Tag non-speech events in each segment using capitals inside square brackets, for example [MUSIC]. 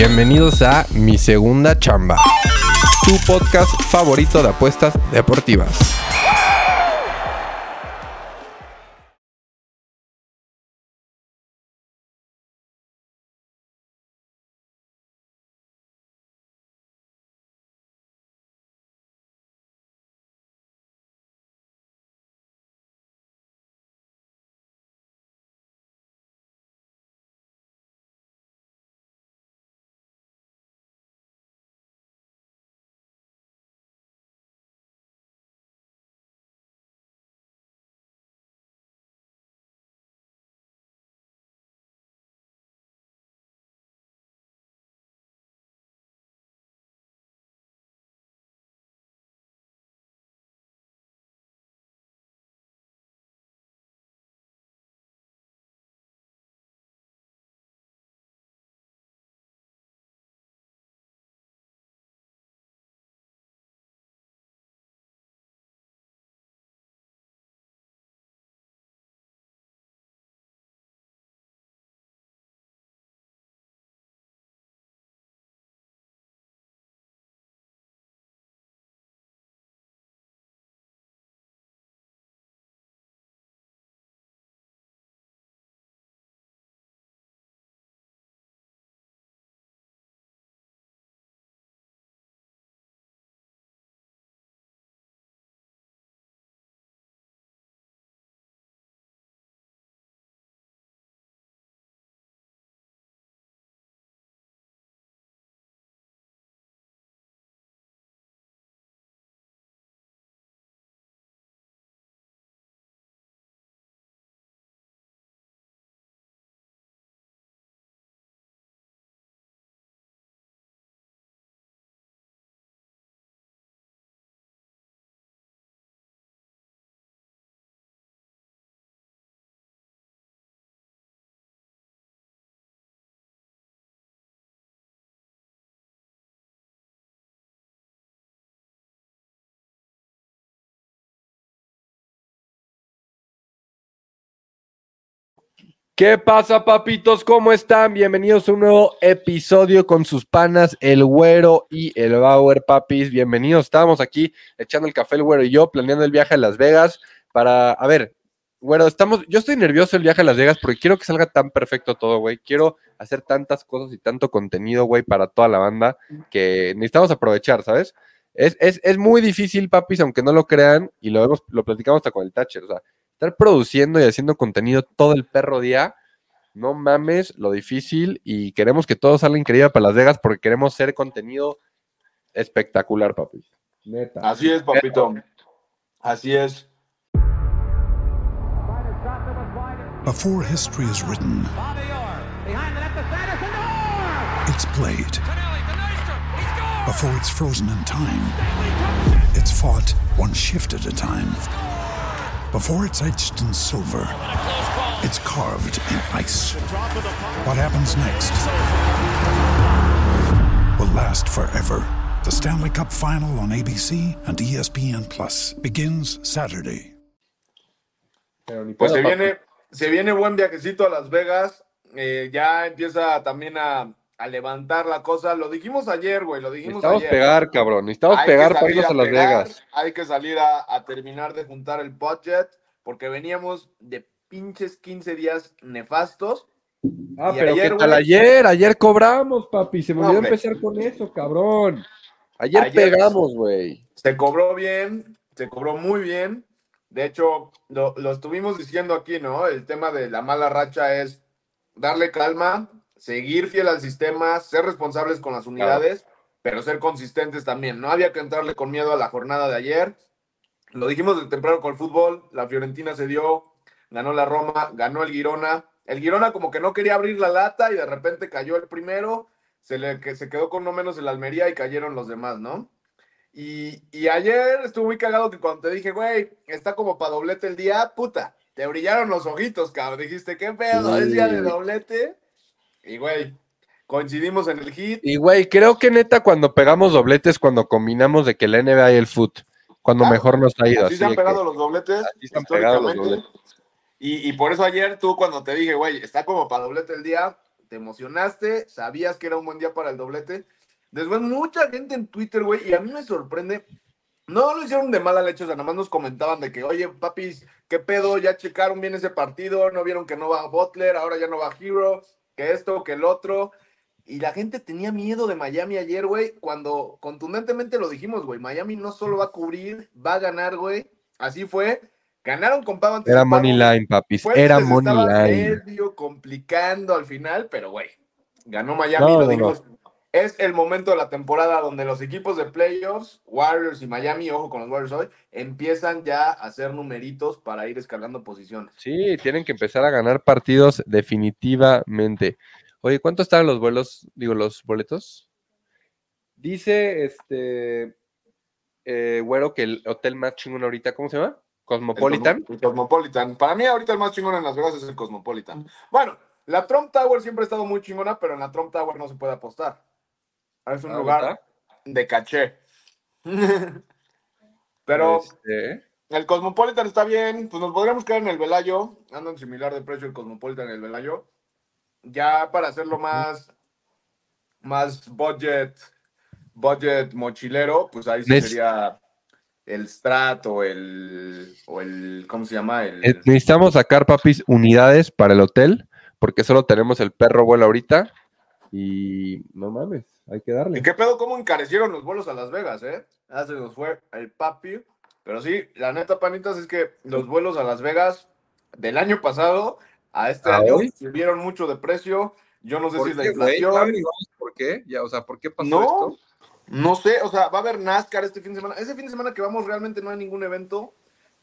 Bienvenidos a Mi Segunda Chamba, tu podcast favorito de apuestas deportivas. ¿Qué pasa, papitos? ¿Cómo están? Bienvenidos a un nuevo episodio con sus panas, el Güero y el Bauer, papis. Bienvenidos. Estábamos aquí echando el café, el Güero y yo, planeando el viaje a Las Vegas para, a ver, Güero, estamos, yo estoy nervioso el viaje a Las Vegas porque quiero que salga tan perfecto todo, güey. Quiero hacer tantas cosas y tanto contenido, güey, para toda la banda que necesitamos aprovechar, ¿sabes? Es, es, es muy difícil, papis, aunque no lo crean, y lo, vemos, lo platicamos hasta con el Thatcher, o sea, estar produciendo y haciendo contenido todo el perro día, no mames lo difícil y queremos que todo salga increíble para Las Vegas porque queremos hacer contenido espectacular, papi. Neta. Así es, papito. Así es. Before history is written, it's played. Before it's frozen in time, it's fought one shift at a time. Before it's etched in silver, it's carved in ice. What happens next will last forever. The Stanley Cup Final on ABC and ESPN Plus begins Saturday. Pues se viene, se viene buen viajecito a Las Vegas. Eh, ya empieza también a, a, levantar la cosa. Lo dijimos ayer, güey. Lo dijimos Necesitamos ayer. pegar, cabrón. Necesitamos Hay pegar que para salir irnos a Las pegar, Vegas. Hay que salir a, a terminar de juntar el budget porque veníamos de pinches 15 días nefastos. Ah, Y pero ayer, ¿qué tal güey? ayer? Ayer cobramos, papi. Se me olvidó empezar con eso, cabrón. Ayer, Ayer- pegamos, güey. Se cobró bien, se cobró muy bien. De hecho, lo, lo estuvimos diciendo aquí, ¿no? El tema de la mala racha es darle calma, seguir fiel al sistema, ser responsables con las unidades, pero ser consistentes también. No había que entrarle con miedo a la jornada de ayer. Lo dijimos de temprano con el fútbol, la Fiorentina se dio, ganó la Roma, ganó el Girona. El Girona como que no quería abrir la lata y de repente cayó el primero, se, le, que se quedó con no menos el Almería y cayeron los demás, ¿no? Y, y ayer estuvo muy cagado que cuando te dije, güey, está como para doblete el día, puta, te brillaron los ojitos, cabrón. Dijiste, ¿qué pedo? ¿Es día de doblete? Y, güey, coincidimos en el hit. Y güey, creo que neta cuando pegamos dobletes, cuando combinamos de que el NBA y el foot, cuando Ah, mejor nos ha ido. Así así se han pegado los dobletes. pegado los históricamente. dobletes. Y, y por eso ayer tú cuando te dije, güey, está como para doblete el día, te emocionaste, sabías que era un buen día para el doblete. Después mucha gente en Twitter, güey, y a mí me sorprende, no lo hicieron de mala leche, o sea, nada más nos comentaban de que, oye, papis, ¿qué pedo? Ya checaron bien ese partido, no vieron que no va Butler, ahora ya no va Hero, que esto, que el otro. Y la gente tenía miedo de Miami ayer, güey, cuando contundentemente lo dijimos, güey, Miami no solo va a cubrir, va a ganar, güey. Así fue. Ganaron con Pau Era money line, papis. Era money estaba line. medio complicando al final, pero güey, ganó Miami, No, lo no, dijimos. Es el momento de la temporada donde los equipos de playoffs, Warriors y Miami, ojo con los Warriors hoy, empiezan ya a hacer numeritos para ir escalando posiciones. Sí, tienen que empezar a ganar partidos definitivamente. Oye, ¿cuánto están los vuelos? Digo, los boletos. Dice este eh, güero que el hotel más chingón ahorita, ¿cómo se llama? Cosmopolitan. El, Cosmo- el Cosmopolitan. Para mí ahorita el más chingón en Las Vegas es el Cosmopolitan. Bueno, la Trump Tower siempre ha estado muy chingona, pero en la Trump Tower no se puede apostar. Es un Ah, lugar de caché. [LAUGHS] pero... Este, El Cosmopolitan está bien, pues nos podríamos quedar en el Velayo, andan similar de precio el Cosmopolitan y el Velayo. Ya para hacerlo más, más budget, budget mochilero, pues ahí sí sería el Strat o el, o el, ¿cómo se llama? El, eh, necesitamos sacar, papis, unidades para el hotel, porque solo tenemos el perro vuelo ahorita. Y no mames, hay que ¿Y darle. qué pedo? ¿Cómo encarecieron los vuelos a Las Vegas, eh? Ah, se nos fue el papi. Pero sí, la neta, panitas, es que los vuelos a Las Vegas del año pasado a este ¿A año hoy? subieron mucho de precio. Yo no sé si es la inflación. ¿Por qué? Ya, o sea, ¿por qué pasó No, esto? no sé, o sea, va a haber NASCAR este fin de semana. Ese fin de semana que vamos realmente no hay ningún evento.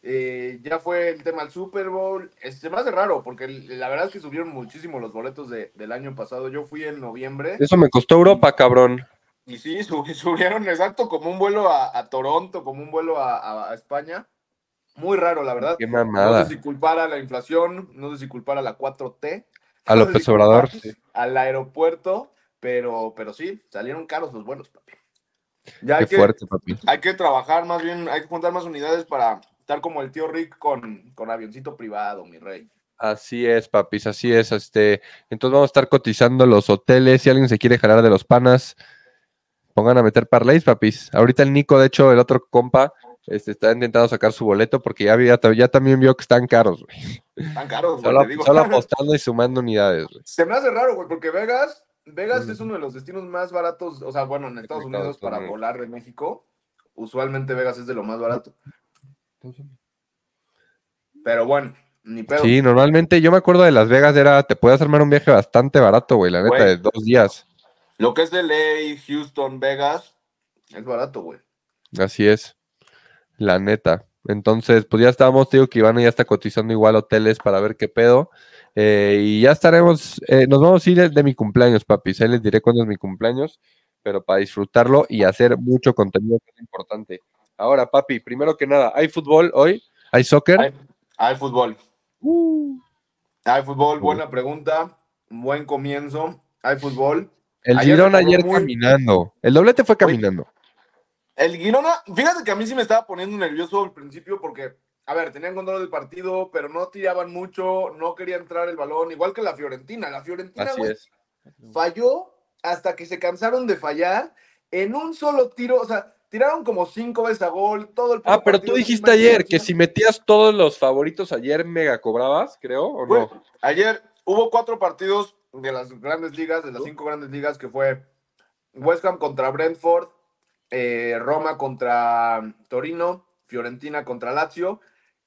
Eh, ya fue el tema del Super Bowl. Es- Se me hace raro porque la verdad es que subieron muchísimo los boletos de- del año pasado. Yo fui en noviembre Eso me costó Europa, cabrón. y sí, sub- [LAUGHS] subieron exacto como un vuelo a, a Toronto, como un vuelo a, a- a España. Muy raro, la verdad. Qué No mamada. sé si culpar a la inflación, no sé si culpar a la 4T. A no López si Obrador. culpar Al aeropuerto, pero, pero sí, salieron caros los vuelos, papi. Ya hay Qué que, fuerte, papi. hay que trabajar más bien, hay que juntar más unidades para estar como el tío Rick con, con avioncito privado, mi rey. Así es, papis, así es. Este, entonces vamos a estar cotizando los hoteles. Si alguien se quiere jalar de los panas, pongan a meter parlays, papis. Ahorita el Nico, de hecho, el otro compa, este, está intentando sacar su boleto porque ya, había- ya también vio que están caros, güey. Están caros, güey, Solo, te digo. solo [LAUGHS] apostando y sumando unidades, güey. Se me hace raro, güey, porque Vegas, Vegas es uno de los destinos más baratos, o sea, bueno, en Estados Unidos para volar de México. Usualmente Vegas es de lo más barato. Pero bueno, ni pedo. Sí, normalmente yo me acuerdo de Las Vegas, era, te puedes armar un viaje bastante barato, güey, la neta, Güey. de dos días. Lo que es de LA, Houston, Vegas, es barato, güey. Así es, la neta. Entonces, pues ya estábamos, digo que Iván ya está cotizando igual hoteles para ver qué pedo. Eh, y ya estaremos, eh, nos vamos a ir de, de mi cumpleaños, papi. Ahí les diré cuándo es mi cumpleaños, pero para disfrutarlo y hacer mucho contenido que es importante. Ahora, papi, primero que nada, ¿hay fútbol hoy? ¿Hay soccer? Hay, hay fútbol. Uh, Hay fútbol, buena pregunta. Buen comienzo. Hay fútbol. el Ayer jugó ayer muy- caminando. El doblete fue caminando. El Girona, fíjate que a mí sí me estaba poniendo nervioso al principio porque, a ver, tenían control del partido, pero no tiraban mucho, no quería entrar el balón, igual que la Fiorentina. La Fiorentina, Así es. falló hasta que se cansaron de fallar en un solo tiro, o sea, tiraron como cinco veces a gol, todo el Ah, pero tú dijiste ayer que si metías todos los favoritos ayer mega cobrabas, creo, ¿o no? Ayer hubo cuatro partidos de las grandes ligas, de las cinco grandes ligas, que fue West Ham contra Brentford, eh, Roma contra Torino, Fiorentina contra Lazio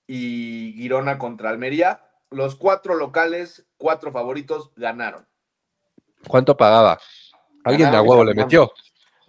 y Girona contra Almería. Los cuatro locales, cuatro favoritos, ganaron. ¿Cuánto pagaba? Alguien de a huevo le ganaron. metió.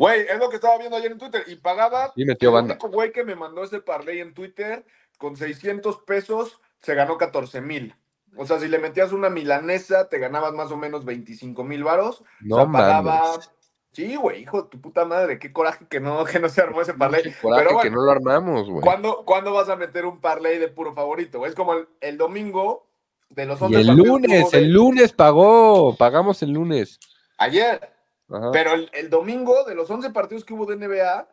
Güey, es lo que estaba viendo ayer en Twitter. Y pagaba. Y metió el banda. único güey que me mandó ese parlay en Twitter, con 600 pesos, se ganó 14 mil. O sea, si le metías una milanesa, te ganabas más o menos 25 mil varos. No o sea, pagaba- mames. Sí, güey, hijo de tu puta madre, qué coraje que no, [LAUGHS] que no se armó ese parlay. Qué coraje Pero que no lo armamos, güey. ¿cuándo, cuándo vas a meter un parlay de puro favorito? Es como el, el domingo de los Y 11 el partidos que lunes, de- el lunes pagó, pagamos el lunes. Ayer. Ajá. Pero el, el domingo, de los 11 partidos que hubo de NBA,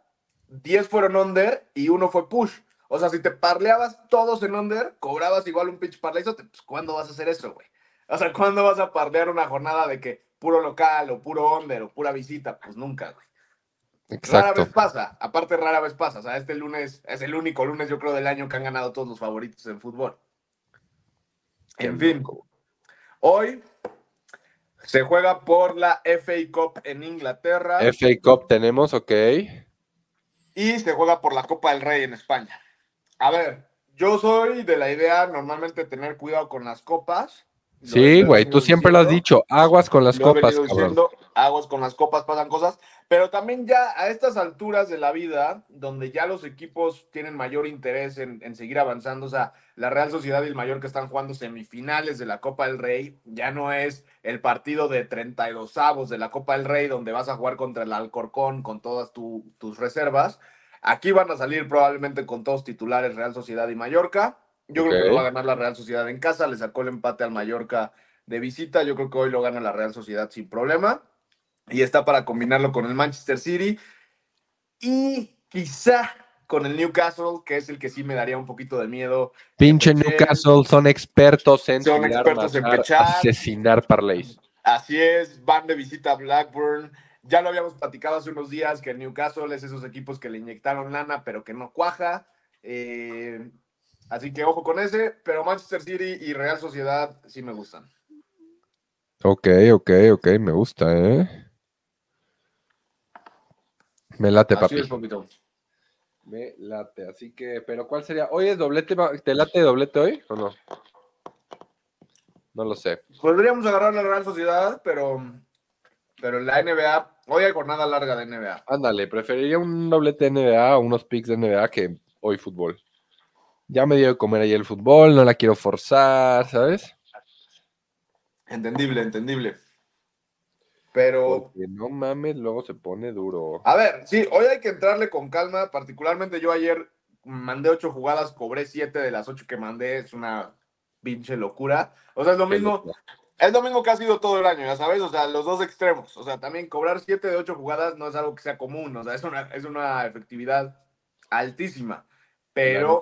10 fueron under y uno fue push. O sea, si te parleabas todos en under, cobrabas igual un pitch parlay. Pues, ¿cuándo vas a hacer eso, güey? O sea, ¿cuándo vas a parlear una jornada de que puro local o puro under o pura visita? Pues nunca, güey. Rara Exacto. vez pasa. Aparte, rara vez pasa. O sea, este lunes es el único lunes, yo creo, del año que han ganado todos los favoritos en fútbol. En fin, hoy se juega por la FA Cup en Inglaterra. FA Cup tenemos, ok. y se juega por la Copa del Rey en España. A ver, yo soy de la idea normalmente tener cuidado con las copas. Lo Sí, güey, tú siempre lo has dicho. Aguas con las lo copas, diciendo, aguas con las copas, pasan cosas. Pero también ya a estas alturas de la vida, donde ya los equipos tienen mayor interés en, en seguir avanzando, o sea, la Real Sociedad y el Mallorca están jugando semifinales de la Copa del Rey, ya no es el partido de 32 avos de la Copa del Rey, donde vas a jugar contra el Alcorcón con todas tu- tus reservas. Aquí van a salir probablemente con todos titulares Real Sociedad y Mallorca. Yo creo que lo va a ganar la Real Sociedad en casa, le sacó el empate al Mallorca de visita. Yo creo que hoy lo gana la Real Sociedad sin problema. Y está para combinarlo con el Manchester City. Y quizá con el Newcastle, que es el que sí me daría un poquito de miedo. Pinche. Newcastle son expertos en Son tirar, expertos en matar, pechar. asesinar parlays. Así es, van de visita a Blackburn. Ya lo habíamos platicado hace unos días que el Newcastle es esos equipos que le inyectaron lana, pero que no cuaja. Eh, así que ojo con ese, pero Manchester City y Real Sociedad sí me gustan. Ok, ok, ok, me gusta, ¿eh? Me late, Así papi. es, poquito. Me late, así que, pero ¿cuál sería? ¿Hoy es doblete? va- ¿Te late doblete hoy o no? No lo sé. Podríamos agarrar la Real Sociedad, pero, pero en la NBA, hoy hay jornada larga de NBA. Ándale, preferiría un doblete de NBA o unos picks de NBA que hoy fútbol. Ya me dio de comer ayer el fútbol, no la quiero forzar, ¿sabes? Entendible, entendible. Pero, Porque no mames, luego se pone duro. a ver, sí, hoy hay que entrarle con calma. Particularmente yo ayer mandé ocho jugadas, cobré siete de las ocho que mandé. Es una pinche locura. O sea, es lo mismo, es lo mismo que ha sido todo el año, ya sabes. O sea, los dos extremos. O sea, también cobrar siete de ocho jugadas no es algo que sea común. O sea, es una, es una efectividad altísima. Pero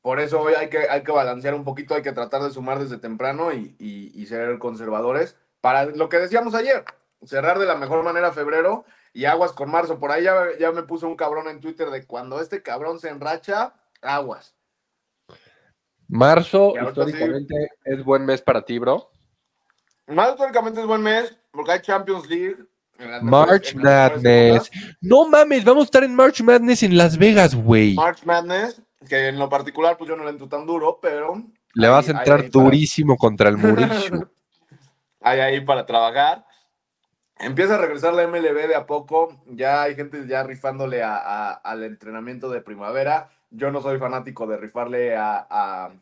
por eso hoy hay que, hay que balancear un poquito, hay que tratar de sumar desde temprano y, y- y ser conservadores. Para lo que decíamos ayer, cerrar de la mejor manera febrero y aguas con marzo. Por ahí ya, ya me puso un cabrón en Twitter de cuando este cabrón se enracha, aguas. Marzo, sí. históricamente, es buen mes para ti, bro. Más históricamente es buen mes porque hay Champions League. March mejores- Madness. No mames, vamos a estar en March Madness en Las Vegas, güey. March Madness, que en lo particular pues yo no le entro tan duro, pero Le vas a ahí- entrar ahí para- durísimo contra el Mauricio. [LAUGHS] hay ahí para trabajar. Empieza a regresar la MLB de a poco. Ya hay gente ya rifándole a- al entrenamiento de primavera. Yo no soy fanático de rifarle a, a-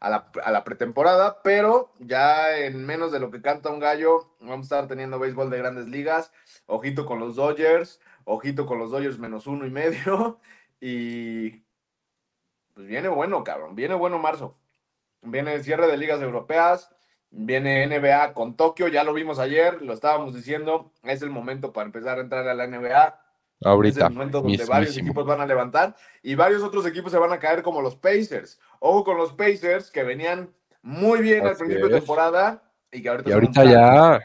a la, a la pretemporada, pero ya en menos de lo que canta un gallo, vamos a estar teniendo béisbol de grandes ligas. Ojito con los Dodgers, ojito con los Dodgers menos uno y medio. [LAUGHS] Y pues viene bueno, cabrón. Viene bueno marzo. Viene el cierre de ligas europeas. Viene NBA con Tokio, ya lo vimos ayer, lo estábamos diciendo, es el momento para empezar a entrar a la NBA. Es Ahorita. el momento donde varios equipos van a levantar y varios otros equipos se van a caer como los Pacers. Ojo con los Pacers que venían muy bien al principio de es. temporada y que ahorita, Y ya.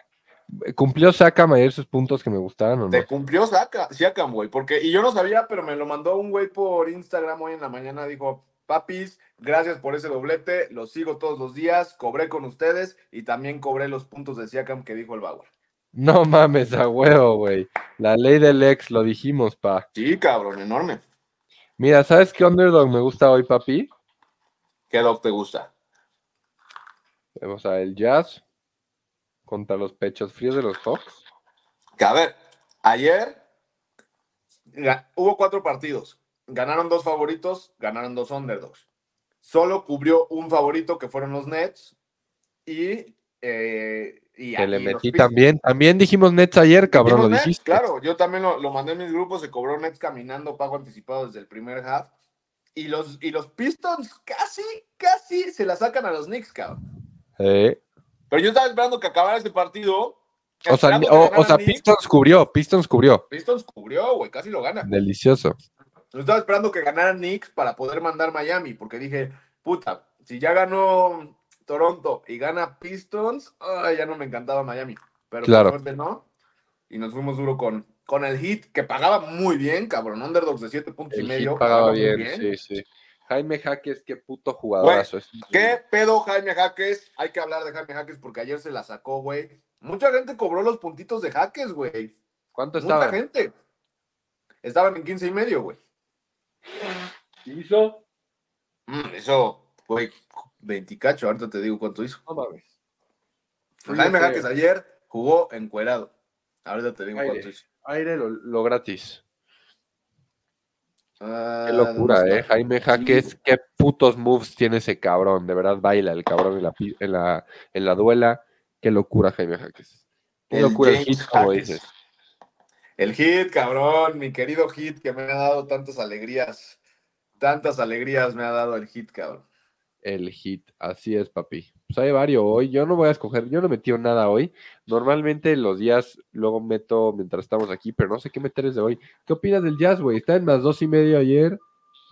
¿Cumplió Saka ayer sus puntos que me gustaron o no? Te cumplió Siakam, güey, porque y yo no sabía, pero me lo mandó un güey por Instagram hoy en la mañana, dijo, papis, gracias por ese doblete, lo sigo todos los días, cobré con ustedes y también cobré los puntos de Siakam que dijo el Bauer. No mames, a huevo, güey. La ley del ex, lo dijimos, pa. Sí, cabrón, enorme. Mira, ¿sabes qué underdog me gusta hoy, papi? ¿Qué dog te gusta? O sea, el Jazz contra los pechos fríos de los Hawks. Que a ver, ayer hubo cuatro partidos. Ganaron dos favoritos, ganaron dos underdogs. Solo cubrió un favorito que fueron los Nets y, eh, y Que le metí también. También dijimos Nets ayer, cabrón, Dijimos lo Nets, dijiste. Claro, yo también lo, lo mandé en mis grupos, se cobró Nets caminando, pago anticipado desde el primer half. Y los, y los Pistons casi, casi se la sacan a los Knicks, cabrón. Eh, Pero yo estaba esperando que acabara ese partido. O sea, o, o. Pistons cubrió, Pistons cubrió. Pistons cubrió, güey, casi lo gana. Delicioso. Yo estaba esperando que ganara Knicks para poder mandar Miami, porque dije, puta, si ya ganó Toronto y gana Pistons, ay, ya no me encantaba Miami. Pero Claro. por suerte no. Y nos fuimos duro con, con el hit, que pagaba muy bien, cabrón. Underdogs de 7 puntos y medio. Pagaba muy bien, sí, sí. Jaime Jaques, qué puto jugadorazo. es. ¿Qué pedo Jaime Jaques? Hay que hablar de Jaime Jaques porque ayer se la sacó, güey. Mucha gente cobró los puntitos de Jaques, güey. ¿Cuánto Mucha estaba? gente. Estaban en 15 y medio, güey. ¿Hizo? Mm, eso, güey, 20 cacho. Ahorita te digo cuánto hizo. No mames. Jaime Jaques ayer jugó encuerado. Ahorita te digo Aire. cuánto hizo. Aire lo, lo gratis. Ah, Qué locura, ¿dónde eh. Jaime Jaques, qué putos moves tiene ese cabrón. De verdad baila el cabrón en la, en la, en la duela. Qué locura, Jaime Jaques. Qué El locura el James hit, como dices. El hit, cabrón, mi querido hit que me ha dado tantas alegrías. Tantas alegrías me ha dado el hit, cabrón. El hit, así es, papi. Pues hay varios hoy. Yo no voy a escoger, yo no metí nada hoy. Normalmente los días luego meto mientras estamos aquí, pero no sé qué meter desde hoy. ¿Qué opinas del jazz, güey? Está en más dos y medio ayer.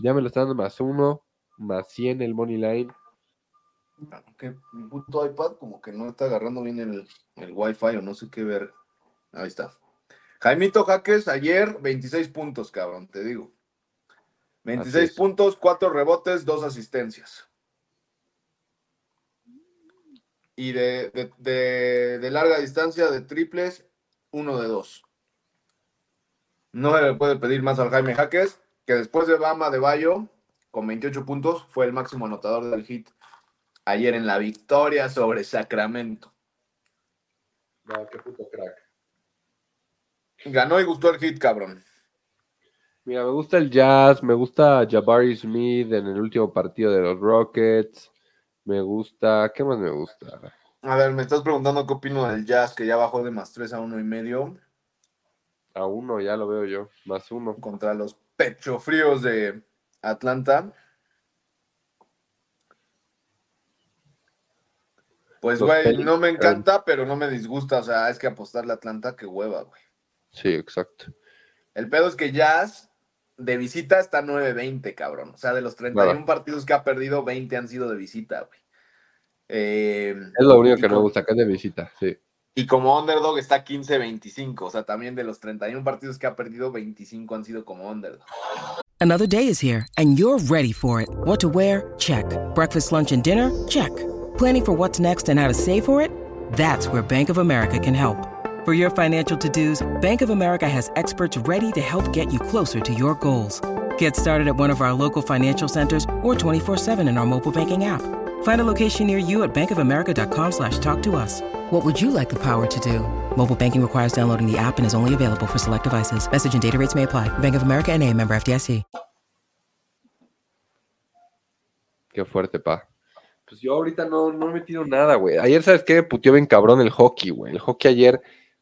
Ya me lo está dando más uno, más 100 el money line. Que mi puto iPad como que no está agarrando bien el, el Wi-Fi o no sé qué ver. Ahí está. Jaimito Jaques ayer 26 puntos, cabrón, te digo. 26 es. puntos, 4 rebotes, 2 asistencias. Y de, de- de- de larga distancia, de triples, uno de dos. No se le puede pedir más al Jaime Jaques, que después de Bama de Bayo, con 28 puntos, fue el máximo anotador del hit ayer en la victoria sobre Sacramento. No, qué puto crack. Ganó y gustó el hit, cabrón. Mira, me gusta el jazz, me gusta Jabari Smith en el último partido de los Rockets. Me gusta, ¿qué más me gusta? A ver, me estás preguntando qué opino del Jazz, que ya bajó de más 3 a uno y medio A uno, ya lo veo yo, más uno. contra los pechofríos de Atlanta. Pues, güey, no me encanta, pero no me disgusta. O sea, es que apostarle a Atlanta, qué hueva, güey. Sí, exacto. El pedo es que Jazz de visita está 9-20, cabrón. O sea, de los 31 Claro. partidos que ha perdido, 20 han sido de visita, güey. Eh, Es lo único que no me gusta, que es de visita, sí. Y como underdog está 15-25. O sea, también de los 31 partidos que ha perdido, 25 han sido como underdog. Another day is here, and you're ready for it. What to wear? Check. Breakfast, lunch, and dinner? Check. Planning for what's next and how to save for it? That's where Bank of America can help. For your financial to dos, Bank of America has experts ready to help get you closer to your goals. Get started at one of our local financial centers or 24-7 in our mobile banking app. Find a location near you at bankofamerica.com slash talk to us. What would you like the power to do? Mobile banking requires downloading the app and is only available for select devices. Message and data rates may apply. Bank of America and a member FDIC. Qué fuerte, pa. Pues yo ahorita no, no he metido nada, güey. Ayer, ¿sabes qué? Me puteó bien cabrón el hockey, güey. El hockey ayer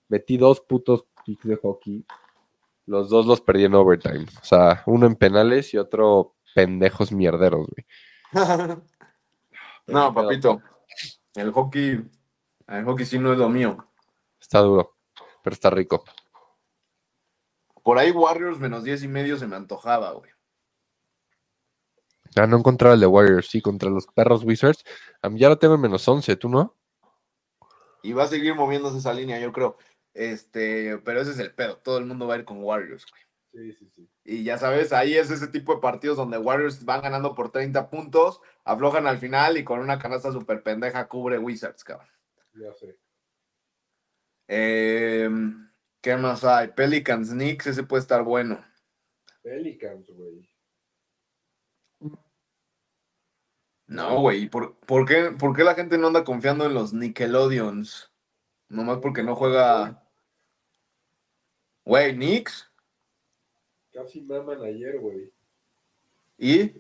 metí dos putos picks de hockey. Los dos los perdí en overtime. O sea, uno en penales y otro pendejos mierderos, güey. [LAUGHS] no, papito. El hockey, el hockey sí no es lo mío. Está duro, pero está rico. Por ahí Warriors menos 10 y medio se me antojaba, güey. Ah, no encontraba el de Warriors, sí, contra los perros Wizards. A mí ya lo tengo en menos 11, ¿tú no? Y va a seguir moviéndose esa línea, yo creo. Este, pero ese es el pedo. Todo el mundo va a ir con Warriors, güey. Sí, sí, sí. Y ya sabes, ahí es ese tipo de partidos donde Warriors van ganando por 30 puntos, aflojan al final y con una canasta super pendeja cubre Wizards, cabrón. Ya sé. Eh, ¿Qué más hay? Pelicans Knicks, ese puede estar bueno. Pelicans, güey. No, güey, ¿por, por qué, por qué la gente no anda confiando en los Nickelodeons? Nomás porque no juega. Güey, Knicks. Casi maman ayer, güey. ¿Y?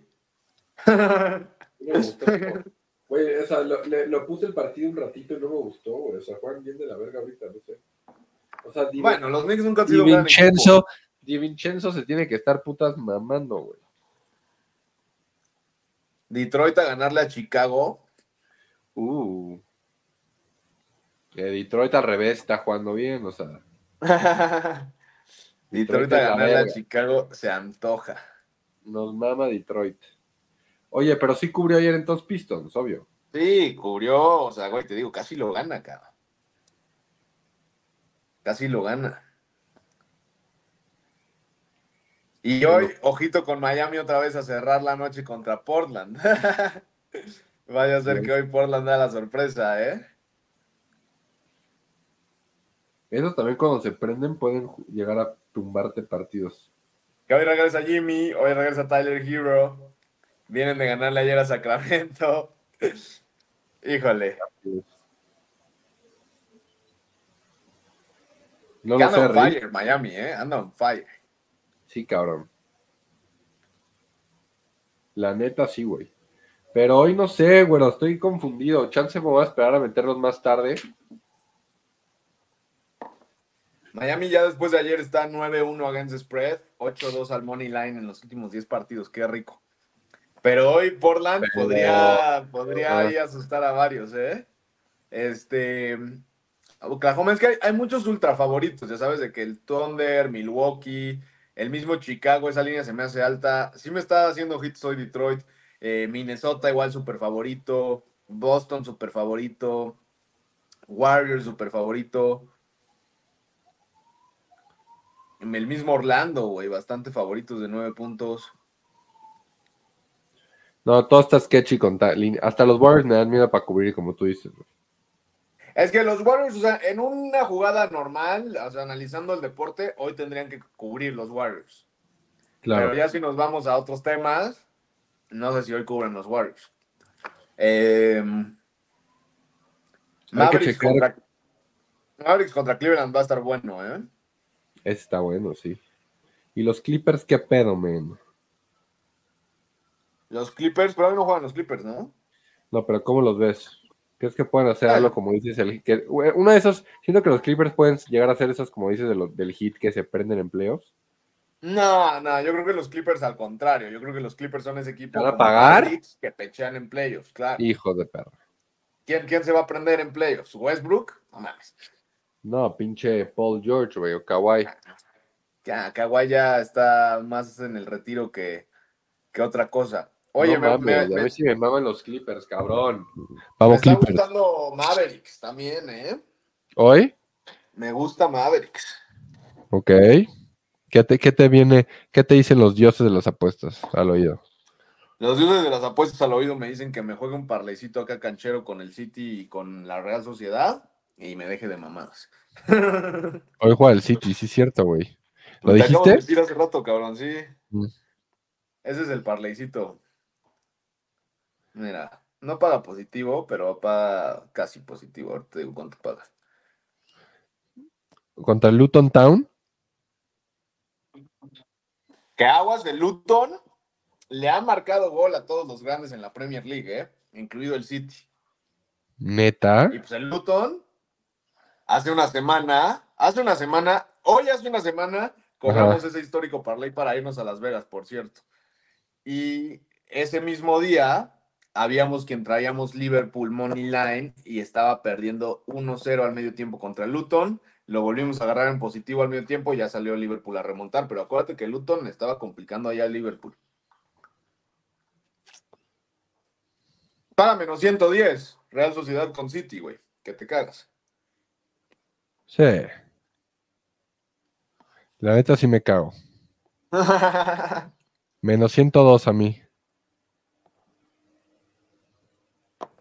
Güey, o sea, lo, le- lo puse el partido un ratito y no me gustó, güey. O sea, juegan bien de la verga ahorita, no sé. O sea, Di, Bueno, los Knicks nunca han Di sido un gran equipo. Vincenzo, Di Vincenzo se tiene que estar putas mamando, güey. Detroit a ganarle a Chicago. Uh. Que Detroit al revés está jugando bien, o sea. [LAUGHS] Detroit Detroit a ganarle a. Chicago se antoja. Nos mama Detroit. Oye, pero sí cubrió ayer entonces Pistons, obvio. Sí, cubrió, o sea, güey, te digo, casi lo gana, cabrón. Casi lo gana. Y hoy, ojito con Miami otra vez a cerrar la noche contra Portland. [LAUGHS] Vaya a ser que hoy Portland da la sorpresa, ¿eh? Esos también cuando se prenden pueden llegar a tumbarte partidos. Que hoy regresa Jimmy, hoy regresa Tyler Hero. Vienen de ganarle ayer a Sacramento. [LAUGHS] Híjole. No anda on Rick. fire Miami, ¿eh? Anda on fire. Sí, cabrón. La neta, sí, güey. Pero hoy no sé, güey, estoy confundido. Chance me voy a esperar a meterlos más tarde. Miami ya después de ayer está 9-1 against spread, 8-2 al money line en los últimos 10 partidos, qué rico. Pero hoy Portland Pero- podría, podría ahí asustar a varios, ¿eh? Este, Oklahoma es que hay, hay muchos ultra favoritos, ya sabes, de que el Thunder, Milwaukee, el mismo Chicago, esa línea se me hace alta. Sí me está haciendo hits hoy Detroit, eh, Minnesota igual super favorito, Boston super favorito, Warriors super favorito. El mismo Orlando, güey, bastante favoritos de nueve puntos. No, todo está sketchy con ta- línea. Hasta los Warriors me dan miedo para cubrir, como tú dices. güey. Es que los Warriors, o sea, en una jugada normal, o sea, analizando el deporte, hoy tendrían que cubrir los Warriors. Claro. Pero ya si nos vamos a otros temas, no sé si hoy cubren los Warriors. Eh, Mavericks, contra, Mavericks contra Cleveland va a estar bueno, ¿eh? Ese está bueno, sí. ¿Y los Clippers qué pedo, men? Los Clippers, pero hoy no juegan los Clippers, ¿no? No, pero ¿cómo los ves? ¿Crees que pueden hacer algo como dices? El, que, uno de esos, siento que los Clippers pueden llegar a hacer esos, como dices, de lo- del hit que se prenden en playoffs. No, no, yo creo que los Clippers al contrario. Yo creo que los Clippers son ese equipo ¿Te van a pagar? Que pechean en playoffs, claro. Hijos de perro. ¿Quién, ¿Quién se va a prender en playoffs? ¿Westbrook? No mames. No, pinche Paul George, güey, o Kawhi. Ya, Kawhi ya está más en el retiro que, que otra cosa. Oye, no me, mames, me- a me- ver si me maman los Clippers, cabrón. me Vamos, está Clippers. gustando Mavericks también, ¿eh? ¿Hoy? Me gusta Mavericks. Ok. ¿Qué te, ¿Qué te viene, qué te dicen los dioses de las apuestas al oído? Los dioses de las apuestas al oído me dicen que me juegue un parleycito acá canchero con el City y con la Real Sociedad y me deje de mamadas. Hoy juega el City, sí es cierto, güey. ¿Lo Te acabo de dijiste? decir hace rato, cabrón, sí. Mm. Ese es el parleycito. Mira, no paga positivo, pero paga casi positivo. Ahorita te digo cuánto paga. Contra el Luton Town. Que Aguas de Luton le ha marcado gol a todos los grandes en la Premier League, ¿eh? incluido el City. Neta. Y pues el Luton, hace una semana, hace una semana, hoy hace una semana, cobramos ese histórico parlay para irnos a Las Vegas, por cierto. Y ese mismo día, habíamos quien traíamos Liverpool Money Line y estaba perdiendo 1-0 al medio tiempo contra Luton. Lo volvimos a agarrar en positivo al medio tiempo y ya salió Liverpool a remontar. Pero acuérdate que Luton estaba complicando allá al Liverpool. Para menos 110. Real Sociedad con City, güey. Que te cagas. Sí. La neta sí me cago. [LAUGHS] Menos 102 a mí.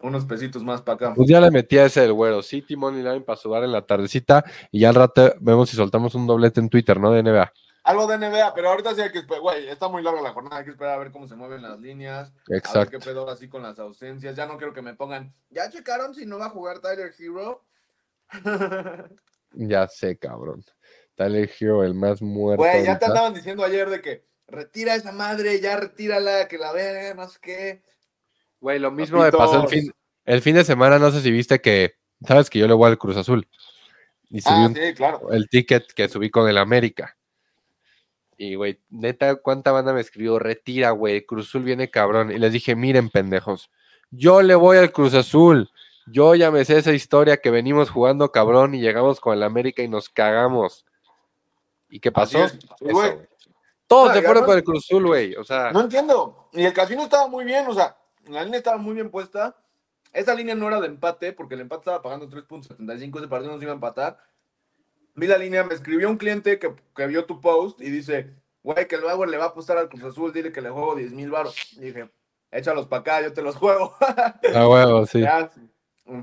Unos pesitos más para acá. Pues ya le metí a ese del güero. City Money Line para sudar en la tardecita. Y ya al rato vemos si soltamos un doblete en Twitter, ¿no? De NBA. Algo de NBA, pero ahorita sí hay que esperar. Güey, está muy larga la jornada. Hay que esperar a ver cómo se mueven las líneas. A ver Exacto. qué pedo así con las ausencias. Ya no quiero que me pongan. ¿Ya checaron si no va a jugar Tyler Hero? [LAUGHS] Ya sé, cabrón. Tyler Hero, el más muerto. Güey, ya te andaban diciendo ayer de que retira esa madre, ya retírala, que la vean, no sé qué. Güey, lo mismo me pasó el fin, el fin de semana, no sé si viste que, sabes que yo le voy al Cruz Azul. Y subí Ah, un- sí, claro. el ticket que subí con el América. Y, güey, neta, ¿cuánta banda me escribió? Retira, güey, Cruz Azul viene cabrón. Y les dije, miren, pendejos, yo le voy al Cruz Azul. Yo ya me sé esa historia que venimos jugando cabrón y llegamos con el América y nos cagamos. ¿Y qué pasó? es. Sí. Todos se fueron por el Cruz Azul, güey. O sea, No entiendo. Y el casino estaba muy bien, o sea, la línea estaba muy bien puesta. Esa línea no era de empate, porque el empate estaba pagando 3.75, ese partido no se iba a empatar. Vi la línea, me escribió un cliente que, que vio tu post y dice, güey, que el Bauer le va a apostar al Cruz Azul, dile que le juego 10 mil baros. Y dije, échalos para acá, yo te los juego. a huevo, sí. [LAUGHS] Ya,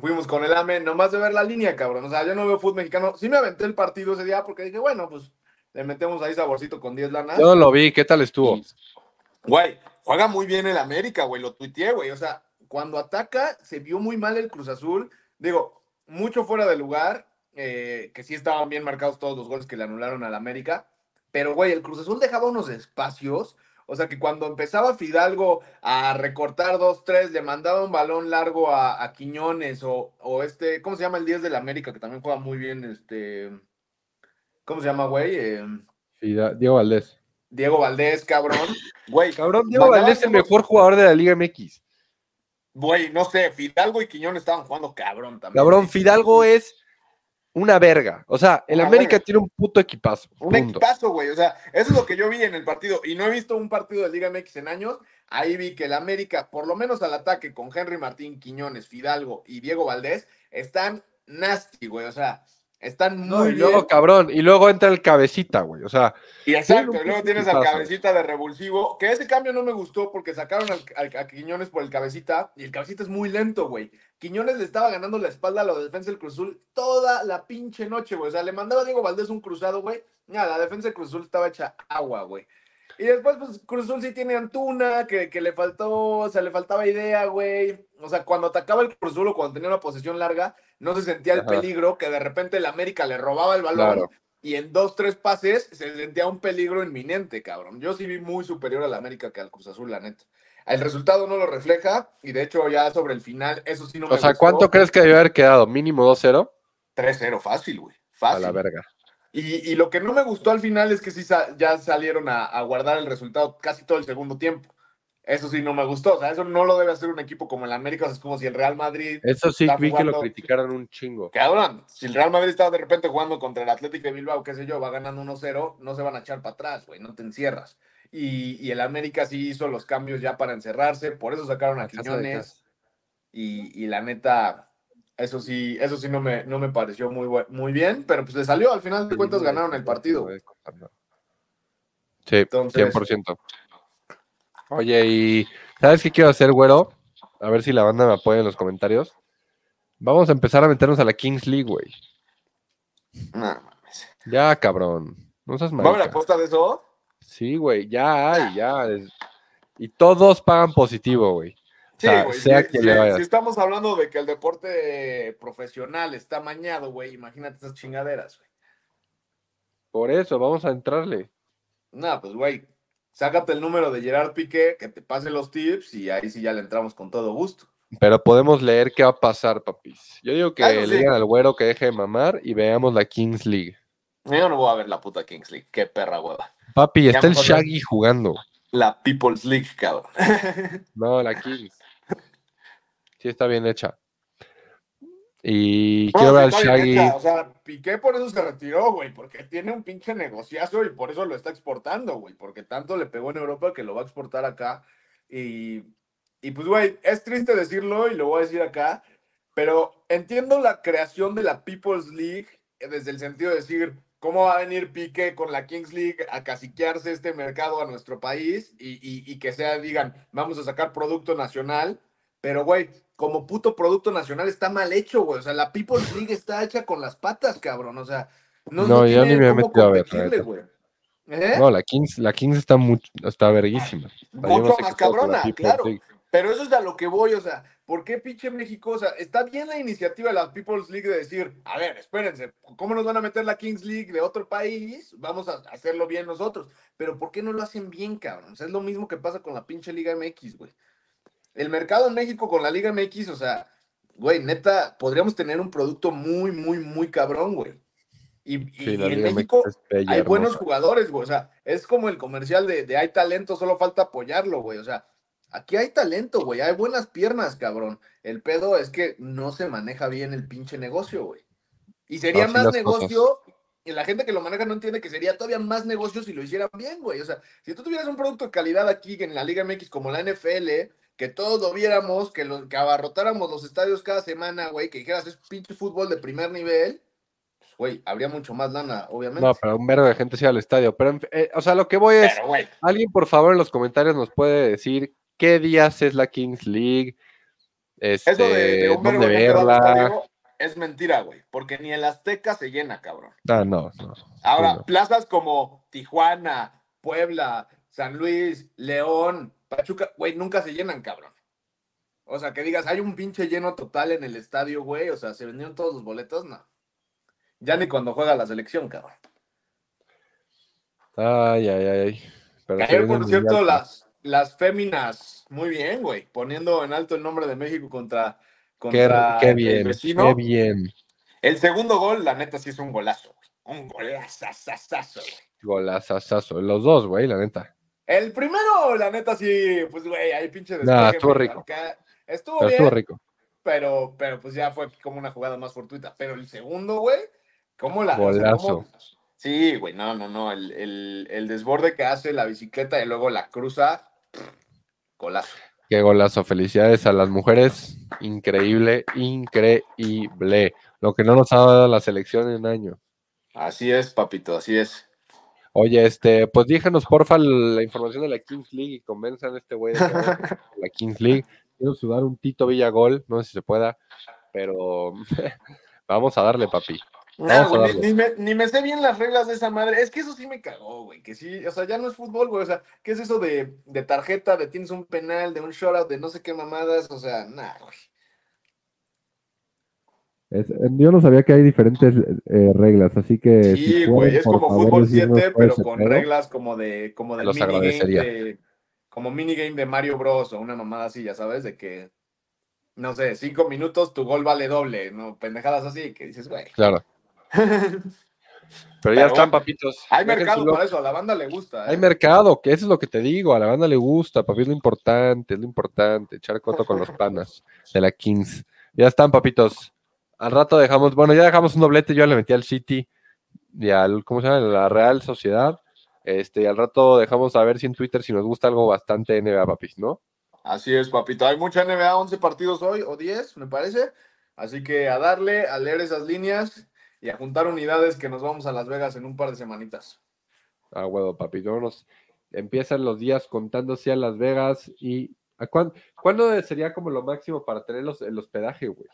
fuimos con el AME, nomás de ver la línea, cabrón. O sea, yo no veo fútbol mexicano. Sí me aventé el partido ese día porque dije, bueno, pues le metemos ahí saborcito con 10 lanas. Yo lo vi, ¿qué tal estuvo? Güey, juega muy bien el América, güey, lo tuiteé, güey. O sea, cuando ataca, se vio muy mal el Cruz Azul. Digo, mucho fuera de lugar, eh, que sí estaban bien marcados todos los goles que le anularon al América. Pero, güey, el Cruz Azul dejaba unos espacios. O sea, que cuando empezaba Fidalgo a recortar dos, tres, le mandaba un balón largo a, a Quiñones o, o este, ¿cómo se llama el 10 del América? Que también juega muy bien, este, ¿cómo se llama, güey? Eh, Fida- Diego Valdés. Diego Valdés, cabrón. Güey, Cabrón, Diego Valdés es el mejor jugador de la Liga MX. Güey, no sé, Fidalgo y Quiñón estaban jugando cabrón también. Cabrón. Fidalgo es una verga. O sea, el Una América verga. tiene un puto equipazo. Un punto. equipazo, güey. O sea, eso es lo que yo vi en el partido. Y no he visto un partido de Liga MX en años. Ahí vi que el América, por lo menos al ataque con Henry Martín, Quiñones, Fidalgo y Diego Valdés, están nasty, güey. O sea, están No, muy y bien. luego, cabrón, y luego entra el cabecita, güey. O sea, Y exacto, y luego tienes al cabecita de revulsivo, que ese cambio no me gustó porque sacaron al, al- a Quiñones por el cabecita, y el cabecita es muy lento, güey. Quiñones le estaba ganando la espalda a la defensa del Cruz Azul toda la pinche noche, güey. O sea, le mandaba a Diego Valdés un cruzado, güey. Nada, la defensa del Cruz Azul estaba hecha agua, güey. Y después, pues, Cruz Azul sí tiene Antuna, que, que le faltó, o sea, le faltaba idea, güey. O sea, cuando atacaba el Cruz Azul o cuando tenía una posesión larga, no se sentía el Ajá. peligro, que de repente el América le robaba el balón Claro. y en dos, tres pases se sentía un peligro inminente, cabrón. Yo sí vi muy superior al América que al Cruz Azul, la neta. El resultado no lo refleja y de hecho ya sobre el final, eso sí no me o sea, gustó. ¿cuánto crees que debió haber quedado? ¿Mínimo 2-0? 3-0, fácil, güey. A Fácil. la verga. Y, y lo que no me gustó al final es que sí sa- ya salieron a, a guardar el resultado casi todo el segundo tiempo. Eso sí no me gustó. O sea, eso no lo debe hacer un equipo como el América. O sea, es como si el Real Madrid Eso sí, Está vi que lo criticaron un chingo. Cabrón, si el Real Madrid estaba de repente jugando contra el Atlético de Bilbao, qué sé yo, va ganando 1-0, no se van a echar para atrás, güey, no te encierras. Y, y el América sí hizo los cambios ya para encerrarse, por eso sacaron a Quiñones. Y, y la neta, eso sí, eso sí no me, no me pareció muy, muy bien, pero pues le salió, al final de cuentas ganaron el partido. Sí, Entonces- 100%. Oye, y ¿sabes qué quiero hacer, güero? A ver si la banda me apoya en los comentarios. Vamos a empezar a meternos a la Kings League, güey. No, mames. Ya, cabrón. No seas ¿Va a marica. apuesta de eso? Sí, güey, ya hay, ya. es- Y todos pagan positivo, güey. Sí, güey. sea si, si estamos hablando de que el deporte profesional está mañado, güey, imagínate esas chingaderas, güey. Por eso, vamos a entrarle. No, pues, güey, sácate el número de Gerard Piqué, que te pase los tips y ahí sí ya le entramos con todo gusto. Pero podemos leer qué va a pasar, papis. Yo digo que Ah, le sí. digan al güero que deje de mamar y veamos la Kings League. Yo no voy a ver la puta Kings League, qué perra hueva. Papi, está el Shaggy jugando. La People's League, cabrón. No, la Kings. [LAUGHS] Sí, está bien hecha. Y No, quiero ver al Shaggy. hecha, O sea, Piqué por eso se retiró, güey, porque tiene un pinche negociazo y por eso lo está exportando, güey, porque tanto le pegó en Europa que lo va a exportar acá. Y, y pues, güey, es triste decirlo y lo voy a decir acá, pero entiendo la creación de la People's League eh, desde el sentido de decir, ¿cómo va a venir Piqué con la Kings League a caciquearse este mercado a nuestro país y, y- y que sea, digan, vamos a sacar producto nacional? Pero, güey, como puto producto nacional está mal hecho, güey. O sea, la People's League está hecha con las patas, cabrón. O sea, no, No, no yo ni me he cómo metido a ver, güey. ¿Eh? No, la Kings, la Kings está, mucho, está verguísima. Mucho más cabrona, claro. League. Pero eso es a lo que voy, o sea, ¿por qué pinche México? O sea, está bien la iniciativa de la People's League de decir, a ver, espérense, ¿cómo nos van a meter la Kings League de otro país? Vamos a hacerlo bien nosotros. Pero ¿por qué no lo hacen bien, cabrón? O sea, es lo mismo que pasa con la pinche Liga MX, güey. El mercado en México con la Liga MX, o sea, güey, neta, podríamos tener un producto muy, muy, muy cabrón, güey. Y, Sí, en México bella, hay buenos jugadores, güey. O sea, es como el comercial de, de hay talento, solo falta apoyarlo, güey. O sea, aquí hay talento, güey. Hay buenas piernas, cabrón. El pedo es que no se maneja bien el pinche negocio, güey. Y sería más negocio, y la gente que lo maneja no entiende que sería todavía más negocio si lo hicieran bien, güey. O sea, si tú tuvieras un producto de calidad aquí en la Liga MX como la NFL, que todos lo viéramos, que, lo, que abarrotáramos los estadios cada semana, güey, que dijeras es pinche fútbol de primer nivel, pues, güey, habría mucho más lana, obviamente. No, pero un vergo de gente sí al estadio. Pero, eh, o sea, lo que voy es, Pero, güey, alguien por favor en los comentarios nos puede decir qué días es la Kings League, este, eso de, de un dónde va al verla. estadio es mentira, güey, porque ni el Azteca se llena, cabrón. Ah, no, no. Ahora, Sí, no. plazas como Tijuana, Puebla, San Luis, León, Pachuca, güey, nunca se llenan, cabrón. O sea, que digas, hay un pinche lleno total en el estadio, güey. O sea, se vendieron todos los boletos, no. Ya ni cuando juega la selección, cabrón. Ay, ay, ay. ay. Pero por el cierto, Mundial, las, las féminas, muy bien, güey. Poniendo en alto el nombre de México contra, Qué, contra qué el bien, vecino. qué bien. El segundo gol, la neta, sí es un golazo, güey. Un golazazazazo, güey. Golazazazo. Los dos, güey, la neta. El primero, la neta, sí, pues, güey, ahí pinche Nah, estuvo rico. Estuvo Pero bien, estuvo rico. pero, pero pues ya fue como una jugada más fortuita. Pero el segundo, güey, ¿cómo la? o sea, Golazo. Sí, güey, no, no, no. El, el- el desborde que hace la bicicleta y luego la cruza, golazo. Qué golazo. Felicidades a las mujeres. Increíble, increíble. Lo que no nos ha dado la selección en año. Así es, papito, así es. Oye, este, pues díganos porfa la información de la Kings League y convenzan a este güey de [LAUGHS] la Kings League. Quiero sudar un Tito Villagol, no sé si se pueda, pero [LAUGHS] vamos a darle, papi. Nah, güey, ni, ni me, ni me sé bien las reglas de esa madre. Es que eso sí me cagó, güey. Que sí, o sea, ya no es fútbol, güey. O sea, ¿qué es eso de, de tarjeta, de tienes un penal, de un shoutout, de no sé qué mamadas? O sea, nah, güey. Yo no sabía que hay diferentes eh, reglas, así que Sí, güey, es como fútbol 7, pero con reglas como de, como del Los minigame agradecería. de, como minigame de Mario Bros. o una mamada así, ya sabes, de que, no sé, cinco minutos tu gol vale doble, ¿no? Pendejadas así, que dices, güey. Claro. Pero, [LAUGHS] Pero ya están, papitos. Hay mercado para eso, a la banda le gusta. Hay ¿eh? mercado, que eso es lo que te digo, a la banda le gusta, papi, es lo importante, es lo importante, echar coto con los [LAUGHS] panas de la Kings. Ya están, papitos. Al rato dejamos, bueno, ya dejamos un doblete, yo le metí al City y al, ¿cómo se llama? La Real Sociedad. Este, y al rato dejamos a ver si en Twitter si nos gusta algo bastante NBA, papis, ¿no? Así es, papito. Hay mucha NBA, 11 partidos hoy, o 10, me parece. Así que a darle, a leer esas líneas y a juntar unidades que nos vamos a Las Vegas en un par de semanitas. Ah, huevo, papi. Vámonos. Empiezan los días contándose a Las Vegas y ¿a cuán- ¿cuándo sería como lo máximo para tener los, el hospedaje, güey?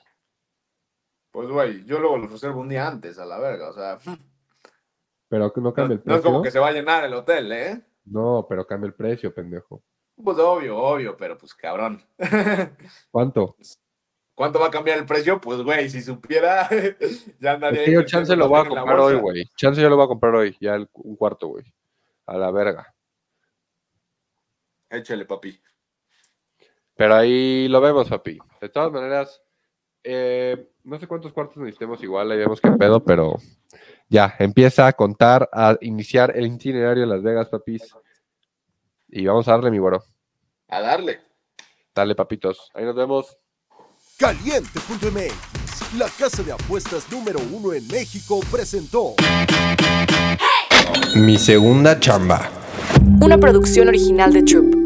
Pues, güey, yo luego los reservo un día antes, a la verga. O sea, Pero no cambia el no es precio. como que se va a llenar el hotel, ¿eh? No, pero cambia el precio, pendejo. Pues obvio, obvio, pero pues cabrón. [LAUGHS] ¿Cuánto? ¿Cuánto va a cambiar el precio? Pues, güey, si supiera, [LAUGHS] ya andaría. Es que yo chance lo voy a comprar hoy, güey. Chance yo lo voy a comprar hoy, ya el- un cuarto, güey. A la verga. Échale, papi. Pero ahí lo vemos, papi. De todas maneras, eh, no sé cuántos cuartos necesitemos igual, ahí vemos qué pedo, pero ya, empieza a contar, a iniciar el itinerario de Las Vegas, papis. Y vamos a darle, mi güero. A darle. Dale, papitos. Ahí nos vemos. Caliente.mx, la casa de apuestas número uno en México, presentó Mi segunda chamba. Una producción original de Troop.